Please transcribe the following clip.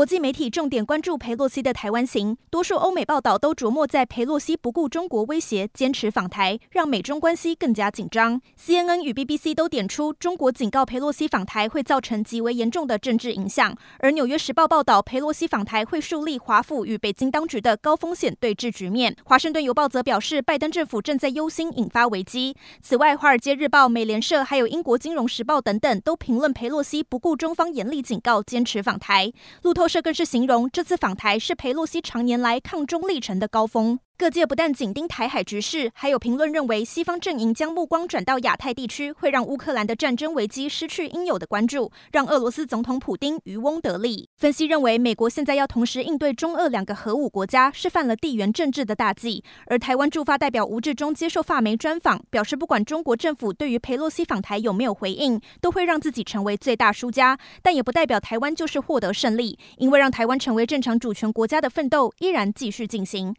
国际媒体重点关注佩洛西的台湾行，多数欧美报道都琢磨在佩洛西不顾中国威胁，坚持访台，让美中关系更加紧张。CNN 与 BBC 都点出，中国警告佩洛西访台会造成极为严重的政治影响。而纽约时报报道，佩洛西访台会树立华府与北京当局的高风险对峙局面。华盛顿邮报则表示，拜登政府正在忧心引发危机。此外，华尔街日报、美联社还有英国金融时报等等都评论佩洛西不顾中方严厉警告，坚持访台。路透这更是形容这次访台是裴洛西常年来抗中历程的高峰。各界不但紧盯台海局势，还有评论认为，西方阵营将目光转到亚太地区，会让乌克兰的战争危机失去应有的关注，让俄罗斯总统普丁渔翁得利。分析认为，美国现在要同时应对中俄两个核武国家，是犯了地缘政治的大忌。而台湾驻法代表吴志忠接受法媒专访，表示，不管中国政府对于佩洛西访台有没有回应，都会让自己成为最大输家，但也不代表台湾就是获得胜利，因为让台湾成为正常主权国家的奋斗依然继续进行。